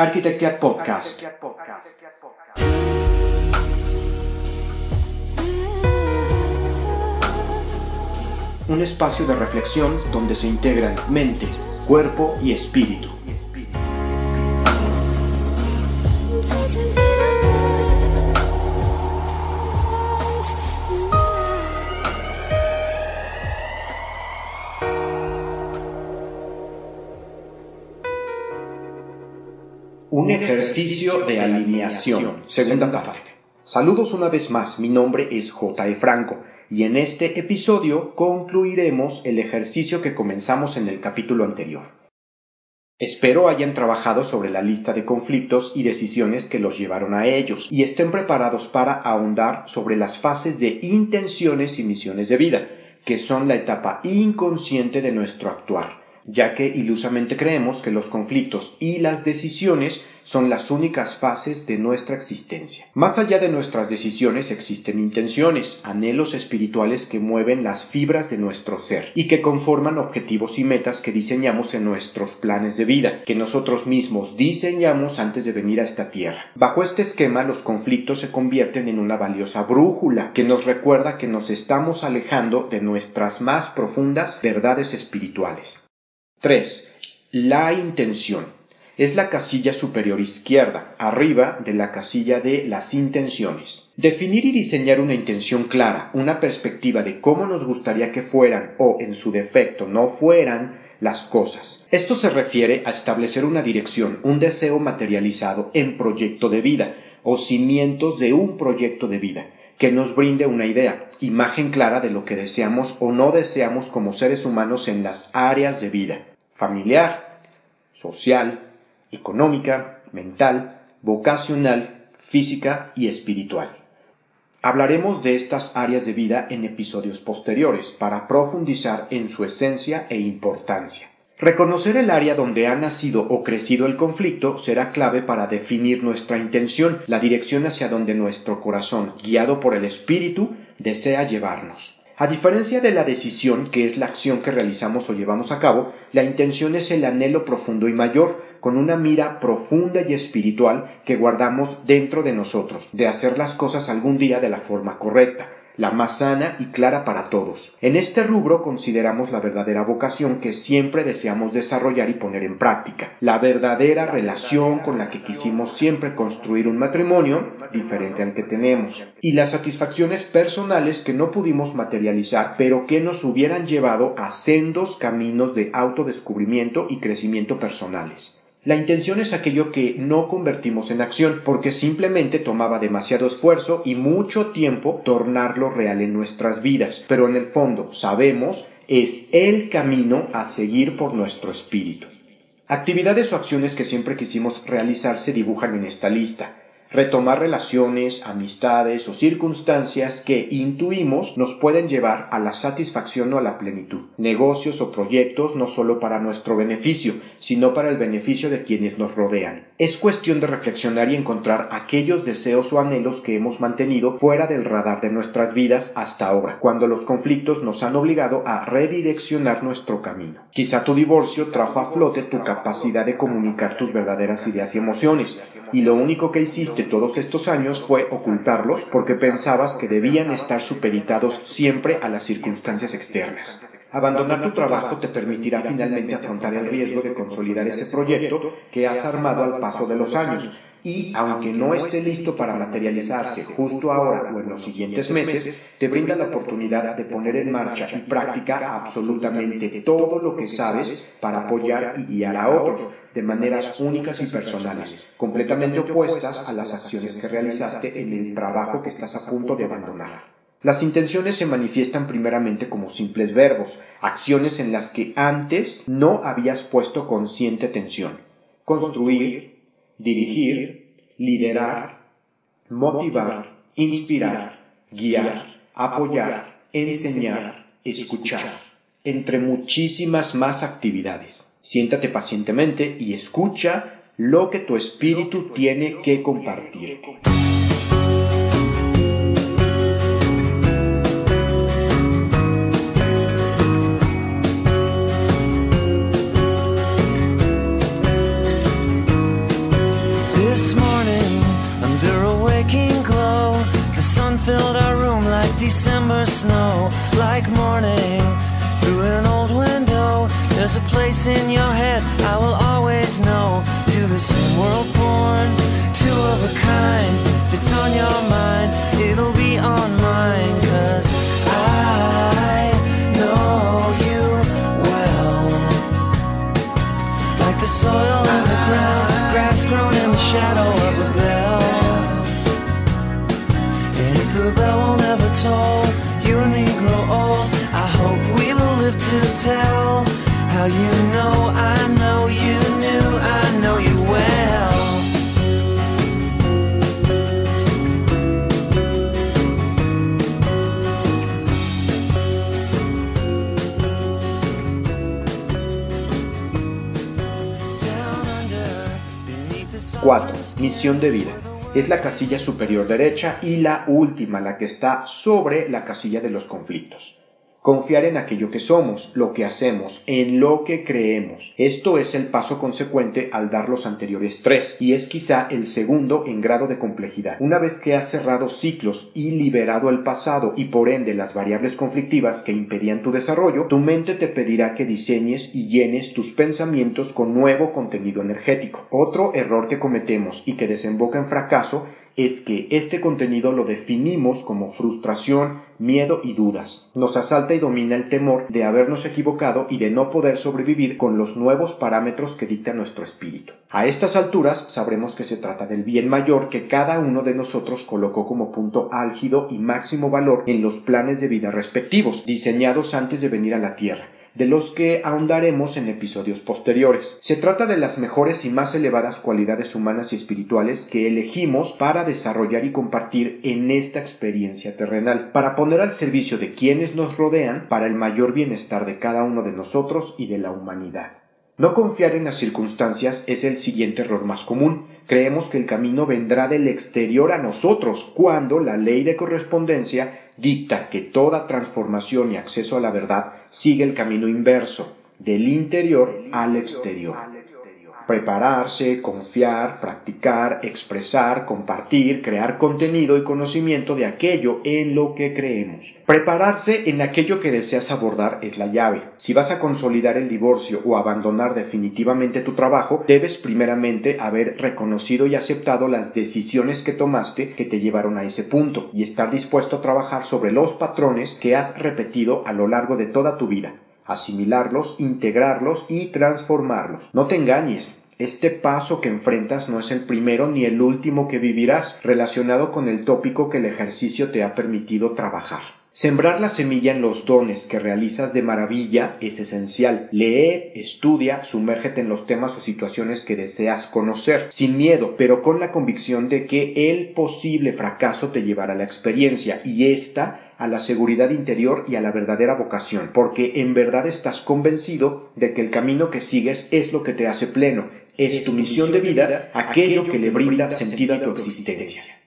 Arquitectia Podcast. Un espacio de reflexión donde se integran mente, cuerpo y espíritu. Un ejercicio de alineación. Segunda parte. Saludos una vez más, mi nombre es J.E. Franco y en este episodio concluiremos el ejercicio que comenzamos en el capítulo anterior. Espero hayan trabajado sobre la lista de conflictos y decisiones que los llevaron a ellos y estén preparados para ahondar sobre las fases de intenciones y misiones de vida, que son la etapa inconsciente de nuestro actuar ya que ilusamente creemos que los conflictos y las decisiones son las únicas fases de nuestra existencia. Más allá de nuestras decisiones existen intenciones, anhelos espirituales que mueven las fibras de nuestro ser y que conforman objetivos y metas que diseñamos en nuestros planes de vida, que nosotros mismos diseñamos antes de venir a esta tierra. Bajo este esquema los conflictos se convierten en una valiosa brújula que nos recuerda que nos estamos alejando de nuestras más profundas verdades espirituales. 3. La intención. Es la casilla superior izquierda, arriba de la casilla de las intenciones. Definir y diseñar una intención clara, una perspectiva de cómo nos gustaría que fueran o, en su defecto, no fueran las cosas. Esto se refiere a establecer una dirección, un deseo materializado en proyecto de vida o cimientos de un proyecto de vida que nos brinde una idea, imagen clara de lo que deseamos o no deseamos como seres humanos en las áreas de vida, familiar, social, económica, mental, vocacional, física y espiritual. Hablaremos de estas áreas de vida en episodios posteriores para profundizar en su esencia e importancia. Reconocer el área donde ha nacido o crecido el conflicto será clave para definir nuestra intención, la dirección hacia donde nuestro corazón, guiado por el espíritu, desea llevarnos. A diferencia de la decisión, que es la acción que realizamos o llevamos a cabo, la intención es el anhelo profundo y mayor, con una mira profunda y espiritual que guardamos dentro de nosotros, de hacer las cosas algún día de la forma correcta, la más sana y clara para todos. En este rubro consideramos la verdadera vocación que siempre deseamos desarrollar y poner en práctica, la verdadera relación con la que quisimos siempre construir un matrimonio diferente al que tenemos, y las satisfacciones personales que no pudimos materializar, pero que nos hubieran llevado a sendos caminos de autodescubrimiento y crecimiento personales. La intención es aquello que no convertimos en acción porque simplemente tomaba demasiado esfuerzo y mucho tiempo tornarlo real en nuestras vidas, pero en el fondo sabemos es el camino a seguir por nuestro espíritu. Actividades o acciones que siempre quisimos realizar se dibujan en esta lista retomar relaciones, amistades o circunstancias que intuimos nos pueden llevar a la satisfacción o a la plenitud. Negocios o proyectos no solo para nuestro beneficio, sino para el beneficio de quienes nos rodean. Es cuestión de reflexionar y encontrar aquellos deseos o anhelos que hemos mantenido fuera del radar de nuestras vidas hasta ahora, cuando los conflictos nos han obligado a redireccionar nuestro camino. Quizá tu divorcio trajo a flote tu capacidad de comunicar tus verdaderas ideas y emociones, y lo único que hiciste todos estos años fue ocultarlos porque pensabas que debían estar supeditados siempre a las circunstancias externas. Abandonar tu trabajo te permitirá finalmente afrontar el riesgo de consolidar ese proyecto que has armado al paso de los años y, aunque no esté listo para materializarse justo ahora o en los siguientes meses, te brinda la oportunidad de poner en marcha y práctica absolutamente todo lo que sabes para apoyar y guiar a otros de maneras únicas y personales, completamente opuestas a las acciones que realizaste en el trabajo que estás a punto de abandonar. Las intenciones se manifiestan primeramente como simples verbos, acciones en las que antes no habías puesto consciente atención. Construir, dirigir, liderar, motivar, inspirar, guiar, apoyar, enseñar, escuchar, entre muchísimas más actividades. Siéntate pacientemente y escucha lo que tu espíritu tiene que compartir. Snow, like morning through an old window. There's a place in your head I will always know. To the same world born, two of a kind. If it's on your mind, it'll be on 4. Misión de vida. Es la casilla superior derecha y la última, la que está sobre la casilla de los conflictos. Confiar en aquello que somos, lo que hacemos, en lo que creemos. Esto es el paso consecuente al dar los anteriores tres, y es quizá el segundo en grado de complejidad. Una vez que has cerrado ciclos y liberado el pasado y por ende las variables conflictivas que impedían tu desarrollo, tu mente te pedirá que diseñes y llenes tus pensamientos con nuevo contenido energético. Otro error que cometemos y que desemboca en fracaso es que este contenido lo definimos como frustración, miedo y dudas. Nos asalta y domina el temor de habernos equivocado y de no poder sobrevivir con los nuevos parámetros que dicta nuestro espíritu. A estas alturas sabremos que se trata del bien mayor que cada uno de nosotros colocó como punto álgido y máximo valor en los planes de vida respectivos, diseñados antes de venir a la Tierra de los que ahondaremos en episodios posteriores. Se trata de las mejores y más elevadas cualidades humanas y espirituales que elegimos para desarrollar y compartir en esta experiencia terrenal, para poner al servicio de quienes nos rodean para el mayor bienestar de cada uno de nosotros y de la humanidad. No confiar en las circunstancias es el siguiente error más común. Creemos que el camino vendrá del exterior a nosotros, cuando la ley de correspondencia dicta que toda transformación y acceso a la verdad sigue el camino inverso, del interior al exterior. Prepararse, confiar, practicar, expresar, compartir, crear contenido y conocimiento de aquello en lo que creemos. Prepararse en aquello que deseas abordar es la llave. Si vas a consolidar el divorcio o abandonar definitivamente tu trabajo, debes primeramente haber reconocido y aceptado las decisiones que tomaste que te llevaron a ese punto y estar dispuesto a trabajar sobre los patrones que has repetido a lo largo de toda tu vida asimilarlos, integrarlos y transformarlos. No te engañes, este paso que enfrentas no es el primero ni el último que vivirás relacionado con el tópico que el ejercicio te ha permitido trabajar. Sembrar la semilla en los dones que realizas de maravilla es esencial. Lee, estudia, sumérgete en los temas o situaciones que deseas conocer, sin miedo, pero con la convicción de que el posible fracaso te llevará a la experiencia y esta a la seguridad interior y a la verdadera vocación, porque en verdad estás convencido de que el camino que sigues es lo que te hace pleno, es, tu misión de vida, aquello que le brinda sentido a tu existencia.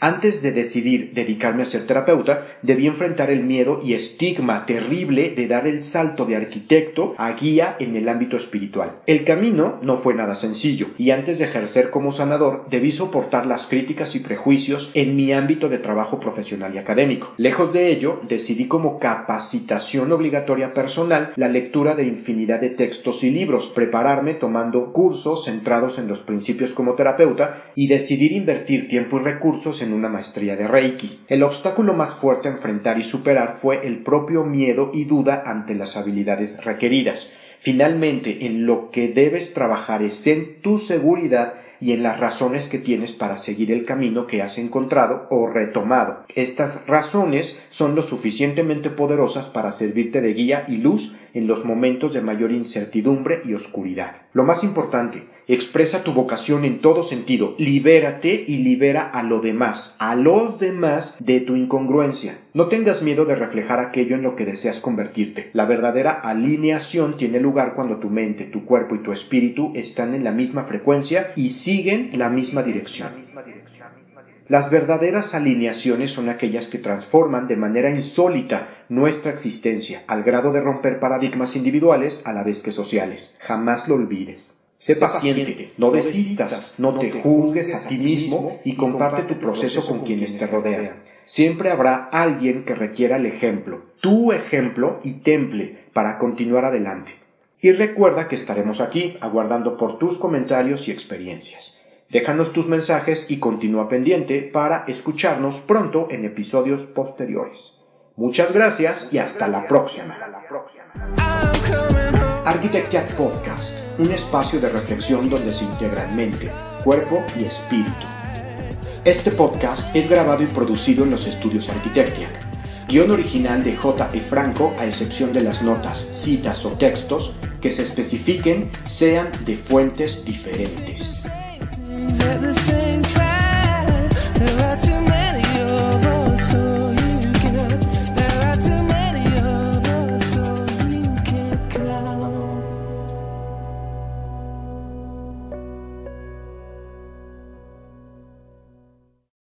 Antes de decidir dedicarme a ser terapeuta, debí enfrentar el miedo y estigma terrible de dar el salto de arquitecto a guía en el ámbito espiritual. El camino no fue nada sencillo, y antes de ejercer como sanador, debí soportar las críticas y prejuicios en mi ámbito de trabajo profesional y académico. Lejos de ello, decidí como capacitación obligatoria personal la lectura de infinidad de textos y libros, prepararme tomando cursos centrados en los principios como terapeuta y decidir invertir tiempo y recursos una maestría de Reiki. El obstáculo más fuerte a enfrentar y superar fue el propio miedo y duda ante las habilidades requeridas. Finalmente, en lo que debes trabajar es en tu seguridad y en las razones que tienes para seguir el camino que has encontrado o retomado. Estas razones son lo suficientemente poderosas para servirte de guía y luz en los momentos de mayor incertidumbre y oscuridad. Lo más importante, expresa tu vocación en todo sentido, libérate y libera a lo demás, a los demás de tu incongruencia. No tengas miedo de reflejar aquello en lo que deseas convertirte. La verdadera alineación tiene lugar cuando tu mente, tu cuerpo y tu espíritu están en la misma frecuencia y siguen la misma dirección. Las verdaderas alineaciones son aquellas que transforman de manera insólita nuestra existencia, al grado de romper paradigmas individuales a la vez que sociales. Jamás lo olvides. Sé paciente, no desistas, no te juzgues a ti mismo y comparte tu proceso con quienes te rodean. Siempre habrá alguien que requiera el ejemplo, tu ejemplo y temple para continuar adelante. Y recuerda que estaremos aquí aguardando por tus comentarios y experiencias. Déjanos tus mensajes y continúa pendiente para escucharnos pronto en episodios posteriores. Muchas gracias y hasta la próxima. Architecture Podcast, un espacio de reflexión donde se integran mente, cuerpo y espíritu. Este podcast es grabado y producido en los estudios Architectiac. Guión original de J. E. Franco, a excepción de las notas, citas o textos que se especifiquen sean de fuentes diferentes.